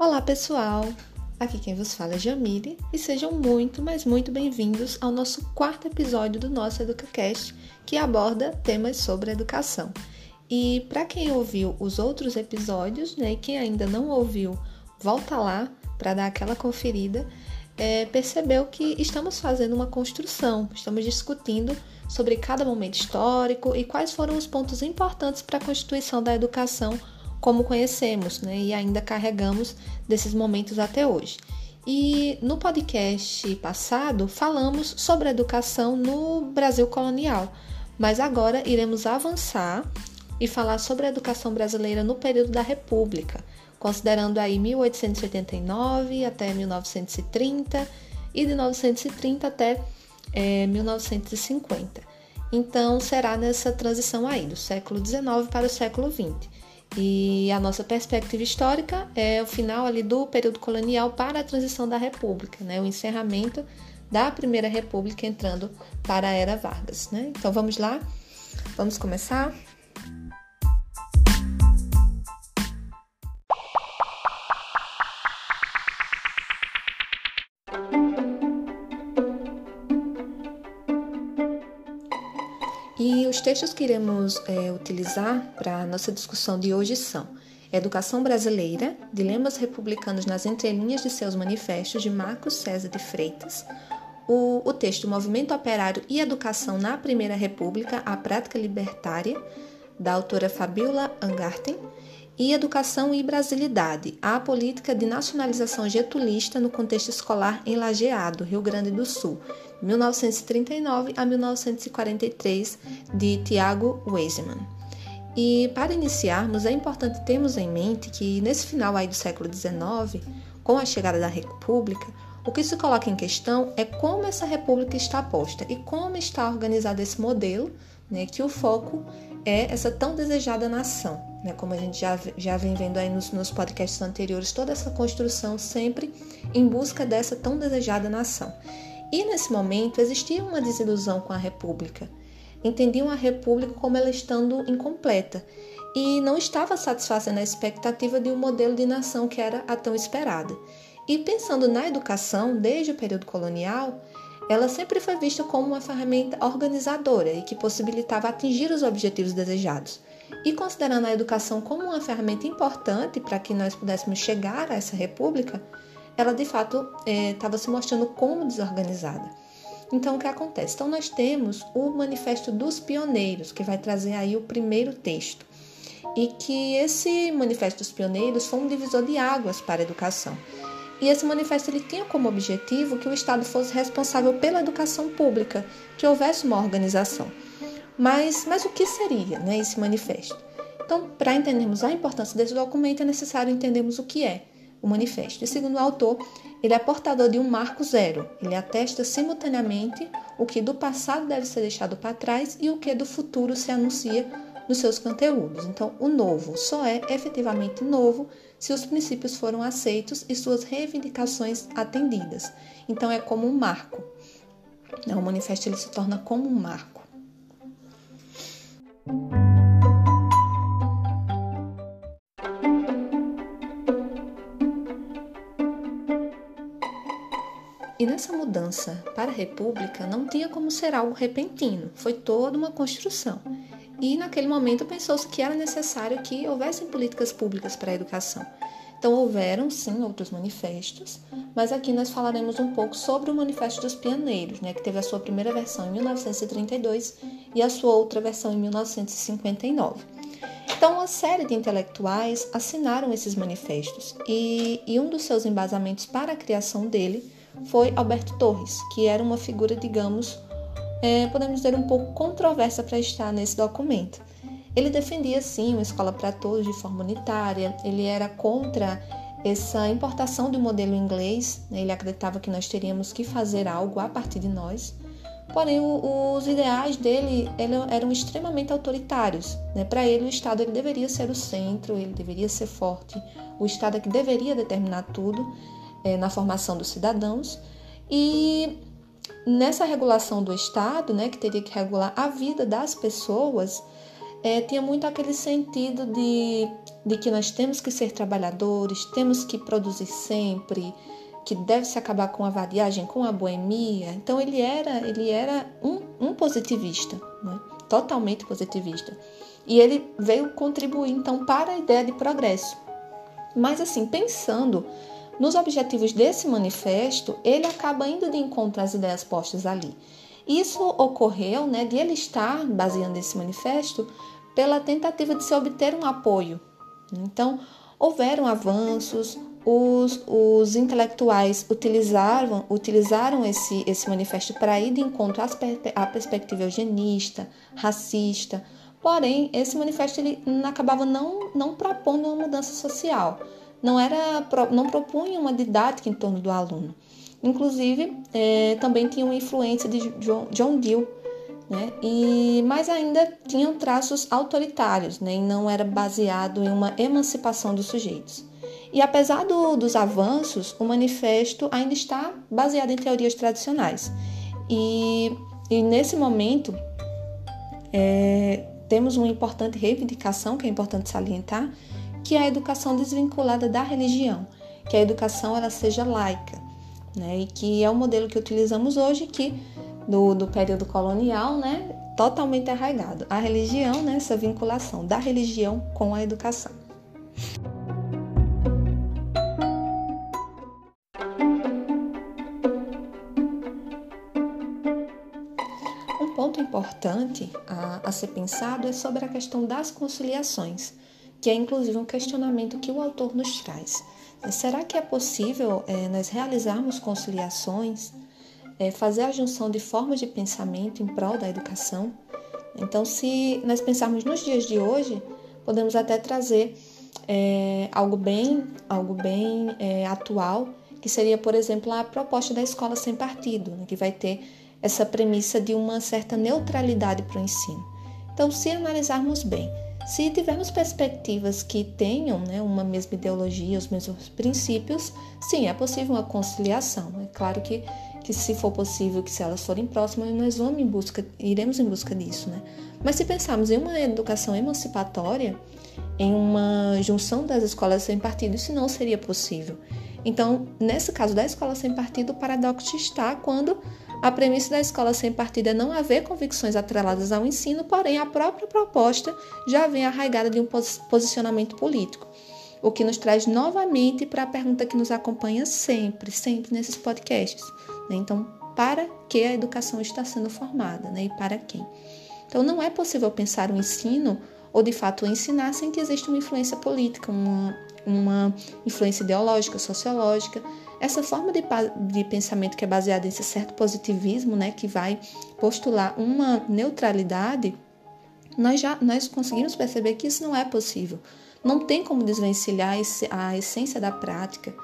Olá, pessoal! Aqui quem vos fala é Jamile e sejam muito, mas muito bem-vindos ao nosso quarto episódio do nosso EducaCast, que aborda temas sobre educação. E para quem ouviu os outros episódios, né, e quem ainda não ouviu, volta lá para dar aquela conferida, é, percebeu que estamos fazendo uma construção, estamos discutindo sobre cada momento histórico e quais foram os pontos importantes para a constituição da educação como conhecemos, né? E ainda carregamos desses momentos até hoje. E no podcast passado falamos sobre educação no Brasil colonial, mas agora iremos avançar e falar sobre a educação brasileira no período da República, considerando aí 1889 até 1930 e de 1930 até é, 1950. Então será nessa transição aí do século XIX para o século XX. E a nossa perspectiva histórica é o final ali do período colonial para a transição da República, né? o encerramento da Primeira República entrando para a Era Vargas. Né? Então vamos lá? Vamos começar? Textos que iremos é, utilizar para a nossa discussão de hoje são Educação Brasileira, Dilemas Republicanos nas Entrelinhas de Seus Manifestos, de Marcos César de Freitas, o, o texto Movimento Operário e Educação na Primeira República, a Prática Libertária, da autora Fabiola Angarten, e Educação e Brasilidade, a política de nacionalização getulista no contexto escolar em Lajeado, Rio Grande do Sul, 1939 a 1943, de Tiago Weisman. E para iniciarmos, é importante termos em mente que nesse final aí do século XIX, com a chegada da República, o que se coloca em questão é como essa República está posta e como está organizado esse modelo, né, que o foco é essa tão desejada nação. Né, como a gente já, já vem vendo aí nos, nos podcasts anteriores, toda essa construção sempre em busca dessa tão desejada nação. E nesse momento existia uma desilusão com a República. Entendiam a República como ela estando incompleta e não estava satisfazendo a expectativa de um modelo de nação que era a tão esperada. E pensando na educação, desde o período colonial, ela sempre foi vista como uma ferramenta organizadora e que possibilitava atingir os objetivos desejados. E considerando a educação como uma ferramenta importante para que nós pudéssemos chegar a essa república, ela de fato estava é, se mostrando como desorganizada. Então, o que acontece? Então, nós temos o Manifesto dos Pioneiros, que vai trazer aí o primeiro texto, e que esse Manifesto dos Pioneiros foi um divisor de águas para a educação. E esse manifesto ele tinha como objetivo que o Estado fosse responsável pela educação pública, que houvesse uma organização. Mas, mas o que seria né, esse manifesto? Então, para entendermos a importância desse documento, é necessário entendermos o que é o manifesto. E segundo o autor, ele é portador de um marco zero. Ele atesta simultaneamente o que do passado deve ser deixado para trás e o que do futuro se anuncia nos seus conteúdos. Então, o novo só é efetivamente novo se os princípios foram aceitos e suas reivindicações atendidas. Então, é como um marco. O manifesto ele se torna como um marco. E nessa mudança para a República não tinha como ser algo repentino, foi toda uma construção. E naquele momento pensou-se que era necessário que houvessem políticas públicas para a educação. Então houveram sim outros manifestos, mas aqui nós falaremos um pouco sobre o Manifesto dos Pioneiros, né, que teve a sua primeira versão em 1932 e a sua outra versão em 1959. Então, uma série de intelectuais assinaram esses manifestos e, e um dos seus embasamentos para a criação dele foi Alberto Torres, que era uma figura, digamos, é, podemos dizer, um pouco controversa para estar nesse documento. Ele defendia, sim, uma escola para todos de forma unitária, ele era contra essa importação do modelo inglês, né? ele acreditava que nós teríamos que fazer algo a partir de nós. Porém, os ideais dele eram extremamente autoritários. Né? Para ele, o Estado ele deveria ser o centro, ele deveria ser forte, o Estado é que deveria determinar tudo é, na formação dos cidadãos. E nessa regulação do Estado, né, que teria que regular a vida das pessoas, é, tinha muito aquele sentido de, de que nós temos que ser trabalhadores, temos que produzir sempre, que deve se acabar com a vadiagem, com a boemia. Então ele era, ele era um, um positivista, né? totalmente positivista. E ele veio contribuir então para a ideia de progresso. Mas assim, pensando nos objetivos desse manifesto, ele acaba indo de encontro às ideias postas ali. Isso ocorreu né, de ele estar baseando esse manifesto pela tentativa de se obter um apoio. Então, houveram avanços, os, os intelectuais utilizaram, utilizaram esse, esse manifesto para ir de encontro à perspectiva eugenista, racista, porém, esse manifesto ele acabava não, não propondo uma mudança social, não, era, não propunha uma didática em torno do aluno. Inclusive, é, também tinha uma influência de John, John Dewey, né? E, mas ainda tinham traços autoritários, né? e não era baseado em uma emancipação dos sujeitos. E apesar do, dos avanços, o manifesto ainda está baseado em teorias tradicionais. E, e nesse momento, é, temos uma importante reivindicação, que é importante salientar, que a educação desvinculada da religião, que a educação ela seja laica, né? e que é o modelo que utilizamos hoje, que do, do período colonial, né, totalmente arraigado. A religião, né, essa vinculação da religião com a educação. Um ponto importante a, a ser pensado é sobre a questão das conciliações, que é inclusive um questionamento que o autor nos traz. Será que é possível é, nós realizarmos conciliações é, fazer a junção de formas de pensamento em prol da educação. Então, se nós pensarmos nos dias de hoje, podemos até trazer é, algo bem, algo bem é, atual, que seria, por exemplo, a proposta da escola sem partido, né, que vai ter essa premissa de uma certa neutralidade para o ensino. Então, se analisarmos bem, se tivermos perspectivas que tenham né, uma mesma ideologia, os mesmos princípios, sim, é possível uma conciliação. É claro que que se for possível, que se elas forem próximas, nós vamos em busca, iremos em busca disso, né? Mas se pensarmos em uma educação emancipatória, em uma junção das escolas sem partido, isso não seria possível. Então, nesse caso da escola sem partido, o paradoxo está quando a premissa da escola sem partido é não haver convicções atreladas ao ensino, porém a própria proposta já vem arraigada de um posicionamento político. O que nos traz novamente para a pergunta que nos acompanha sempre, sempre nesses podcasts. Né? Então, para que a educação está sendo formada né? e para quem? Então, não é possível pensar o ensino ou de fato ensinar sem que exista uma influência política, uma, uma influência ideológica, sociológica. Essa forma de, de pensamento que é baseada nesse certo positivismo, né, que vai postular uma neutralidade, nós já nós conseguimos perceber que isso não é possível. Não tem como desvencilhar a essência da prática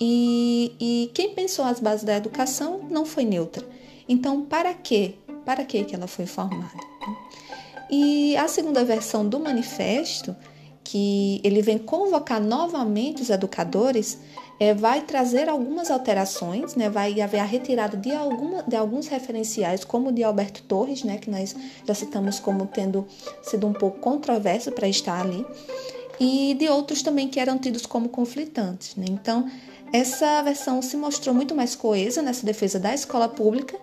e, e quem pensou as bases da educação não foi neutra. Então, para quê? Para que ela foi formada? E a segunda versão do manifesto, que ele vem convocar novamente os educadores, é, vai trazer algumas alterações, né? vai haver a retirada de, alguma, de alguns referenciais, como o de Alberto Torres, né? que nós já citamos como tendo sido um pouco controverso para estar ali, e de outros também que eram tidos como conflitantes. Né? Então, essa versão se mostrou muito mais coesa nessa defesa da escola pública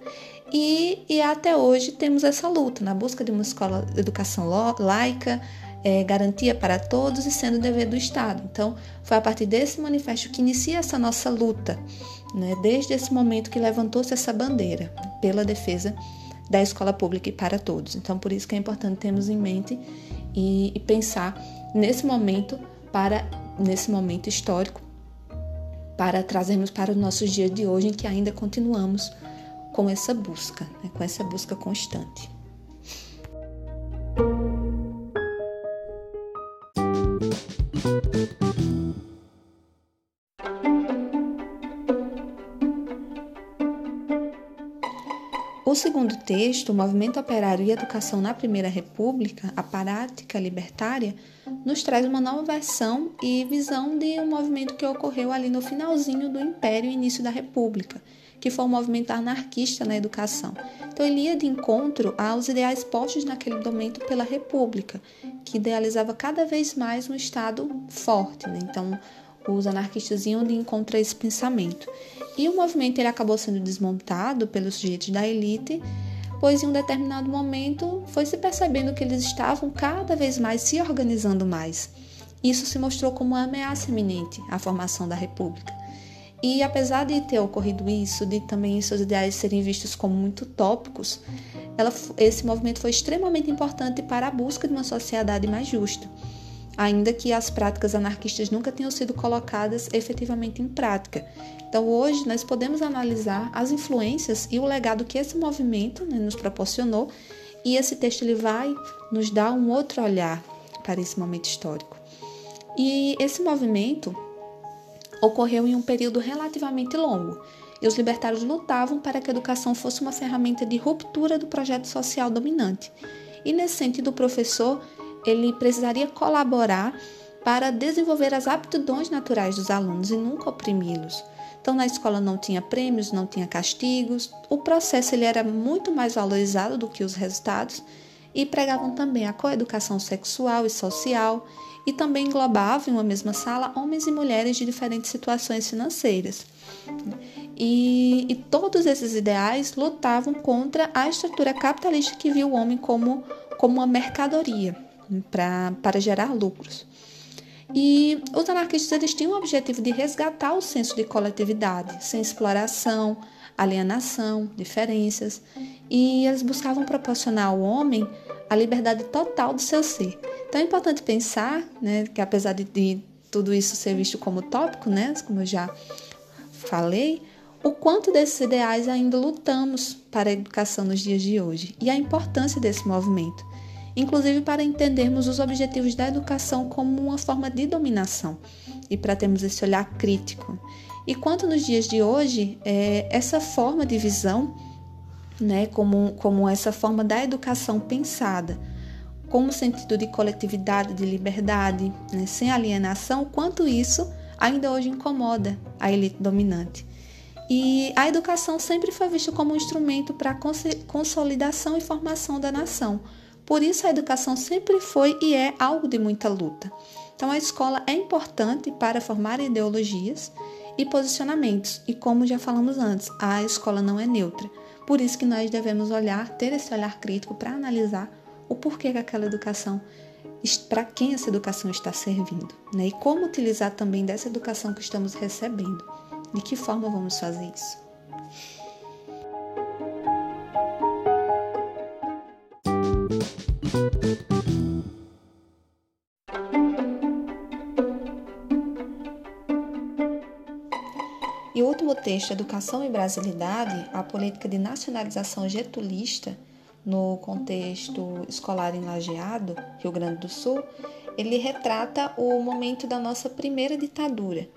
e, e até hoje temos essa luta na busca de uma escola de educação laica, é, garantia para todos e sendo dever do Estado. Então, foi a partir desse manifesto que inicia essa nossa luta, né, desde esse momento que levantou-se essa bandeira pela defesa da escola pública e para todos. Então, por isso que é importante termos em mente e, e pensar nesse momento para nesse momento histórico para trazermos para os nossos dias de hoje, em que ainda continuamos com essa busca, né, com essa busca constante. O segundo texto, o Movimento Operário e Educação na Primeira República, a Prática Libertária, nos traz uma nova versão e visão de um movimento que ocorreu ali no finalzinho do Império e início da República, que foi um movimento anarquista na educação. Então ele ia de encontro aos ideais postos naquele momento pela República, que idealizava cada vez mais um Estado forte. Né? Então os anarquistas iam de encontro a esse pensamento. E o movimento ele acabou sendo desmontado pelos sujeitos da elite, pois em um determinado momento foi se percebendo que eles estavam cada vez mais se organizando mais. Isso se mostrou como uma ameaça iminente à formação da República. E apesar de ter ocorrido isso, de também seus ideais serem vistos como muito utópicos, ela, esse movimento foi extremamente importante para a busca de uma sociedade mais justa, ainda que as práticas anarquistas nunca tenham sido colocadas efetivamente em prática. Então, hoje, nós podemos analisar as influências e o legado que esse movimento né, nos proporcionou, e esse texto ele vai nos dar um outro olhar para esse momento histórico. E esse movimento ocorreu em um período relativamente longo, e os libertários lutavam para que a educação fosse uma ferramenta de ruptura do projeto social dominante. E nesse sentido, o professor ele precisaria colaborar para desenvolver as aptidões naturais dos alunos e nunca oprimi-los. Então, na escola não tinha prêmios, não tinha castigos, o processo ele era muito mais valorizado do que os resultados e pregavam também a coeducação sexual e social e também englobava em uma mesma sala homens e mulheres de diferentes situações financeiras. E, e todos esses ideais lutavam contra a estrutura capitalista que viu o homem como, como uma mercadoria pra, para gerar lucros. E os anarquistas eles tinham o objetivo de resgatar o senso de coletividade, sem exploração, alienação, diferenças, e eles buscavam proporcionar ao homem a liberdade total do seu ser. Então é importante pensar, né, que apesar de, de tudo isso ser visto como tópico, né, como eu já falei, o quanto desses ideais ainda lutamos para a educação nos dias de hoje e a importância desse movimento, inclusive para entendermos os objetivos da educação como uma forma de dominação e para termos esse olhar crítico. E quanto nos dias de hoje, é, essa forma de visão né, como, como essa forma da educação pensada, como sentido de coletividade, de liberdade, né, sem alienação, quanto isso ainda hoje incomoda a elite dominante. E a educação sempre foi vista como um instrumento para a consolidação e formação da nação. Por isso, a educação sempre foi e é algo de muita luta. Então, a escola é importante para formar ideologias e posicionamentos, e como já falamos antes, a escola não é neutra. Por isso que nós devemos olhar, ter esse olhar crítico para analisar o porquê que aquela educação, para quem essa educação está servindo, né? E como utilizar também dessa educação que estamos recebendo. De que forma vamos fazer isso? Texto, Educação e Brasilidade, a política de nacionalização getulista no contexto escolar em Lajeado, Rio Grande do Sul, ele retrata o momento da nossa primeira ditadura,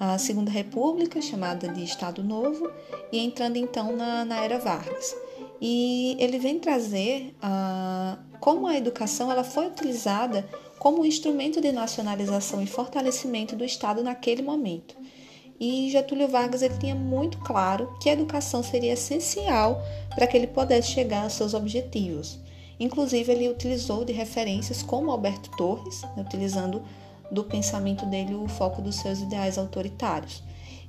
a Segunda República, chamada de Estado Novo, e entrando então na, na Era Vargas. E ele vem trazer uh, como a educação ela foi utilizada como instrumento de nacionalização e fortalecimento do Estado naquele momento. E Getúlio Vargas ele tinha muito claro que a educação seria essencial para que ele pudesse chegar aos seus objetivos. Inclusive, ele utilizou de referências como Alberto Torres, né, utilizando do pensamento dele o foco dos seus ideais autoritários.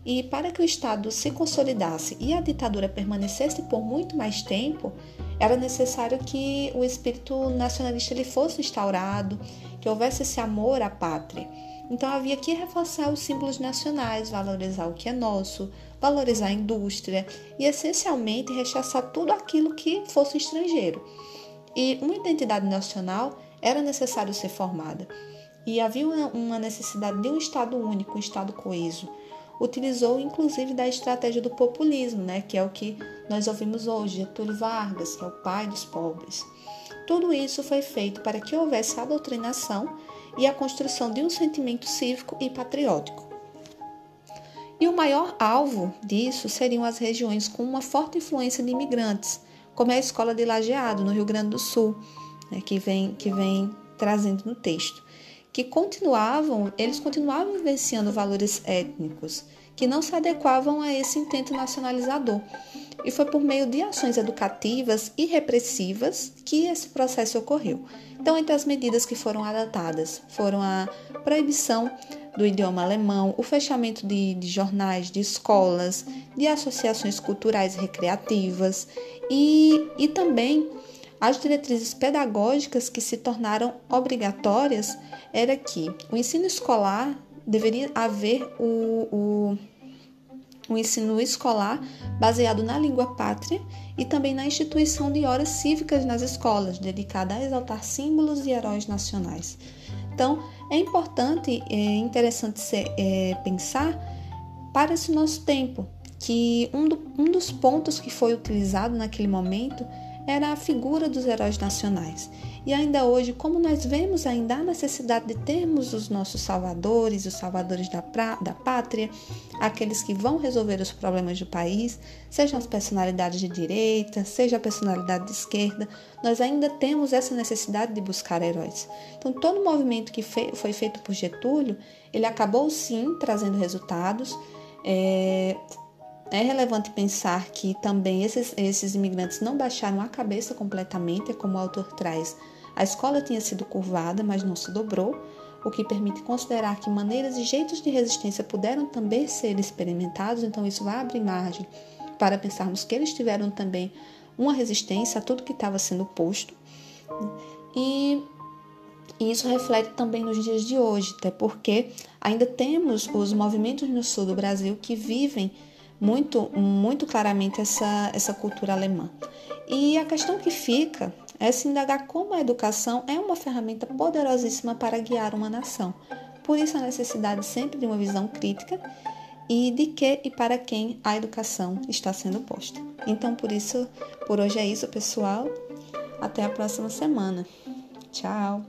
E para que o Estado se consolidasse e a ditadura permanecesse por muito mais tempo, era necessário que o espírito nacionalista ele fosse instaurado, que houvesse esse amor à pátria. Então havia que reforçar os símbolos nacionais, valorizar o que é nosso, valorizar a indústria e essencialmente rechaçar tudo aquilo que fosse estrangeiro. E uma identidade nacional era necessário ser formada. E havia uma necessidade de um Estado único, um Estado coeso. Utilizou inclusive da estratégia do populismo, né, que é o que nós ouvimos hoje, Getúlio Vargas, que é o pai dos pobres. Tudo isso foi feito para que houvesse a doutrinação e a construção de um sentimento cívico e patriótico. E o maior alvo disso seriam as regiões com uma forte influência de imigrantes, como é a escola de Lajeado, no Rio Grande do Sul, né, que, vem, que vem trazendo no texto, que continuavam, eles continuavam vivenciando valores étnicos, que não se adequavam a esse intento nacionalizador. E foi por meio de ações educativas e repressivas que esse processo ocorreu. Então, entre as medidas que foram adotadas foram a proibição do idioma alemão, o fechamento de, de jornais, de escolas, de associações culturais e recreativas e, e também as diretrizes pedagógicas que se tornaram obrigatórias era que o ensino escolar deveria haver o, o, o ensino escolar baseado na língua pátria e também na instituição de horas cívicas nas escolas, dedicada a exaltar símbolos e heróis nacionais. Então, é importante, é interessante ser, é, pensar para esse nosso tempo, que um, do, um dos pontos que foi utilizado naquele momento era a figura dos heróis nacionais. E ainda hoje, como nós vemos ainda a necessidade de termos os nossos salvadores, os salvadores da, pra, da pátria, aqueles que vão resolver os problemas do país, sejam as personalidades de direita, seja a personalidade de esquerda, nós ainda temos essa necessidade de buscar heróis. Então, todo o movimento que foi feito por Getúlio, ele acabou sim trazendo resultados. É, é relevante pensar que também esses, esses imigrantes não baixaram a cabeça completamente, é como o autor traz. A escola tinha sido curvada, mas não se dobrou, o que permite considerar que maneiras e jeitos de resistência puderam também ser experimentados, então isso vai abrir margem para pensarmos que eles tiveram também uma resistência a tudo que estava sendo posto. E, e isso reflete também nos dias de hoje, até porque ainda temos os movimentos no sul do Brasil que vivem muito, muito claramente essa, essa cultura alemã. E a questão que fica é se indagar como a educação é uma ferramenta poderosíssima para guiar uma nação. Por isso, a necessidade sempre de uma visão crítica e de que e para quem a educação está sendo posta. Então, por isso, por hoje é isso, pessoal. Até a próxima semana. Tchau!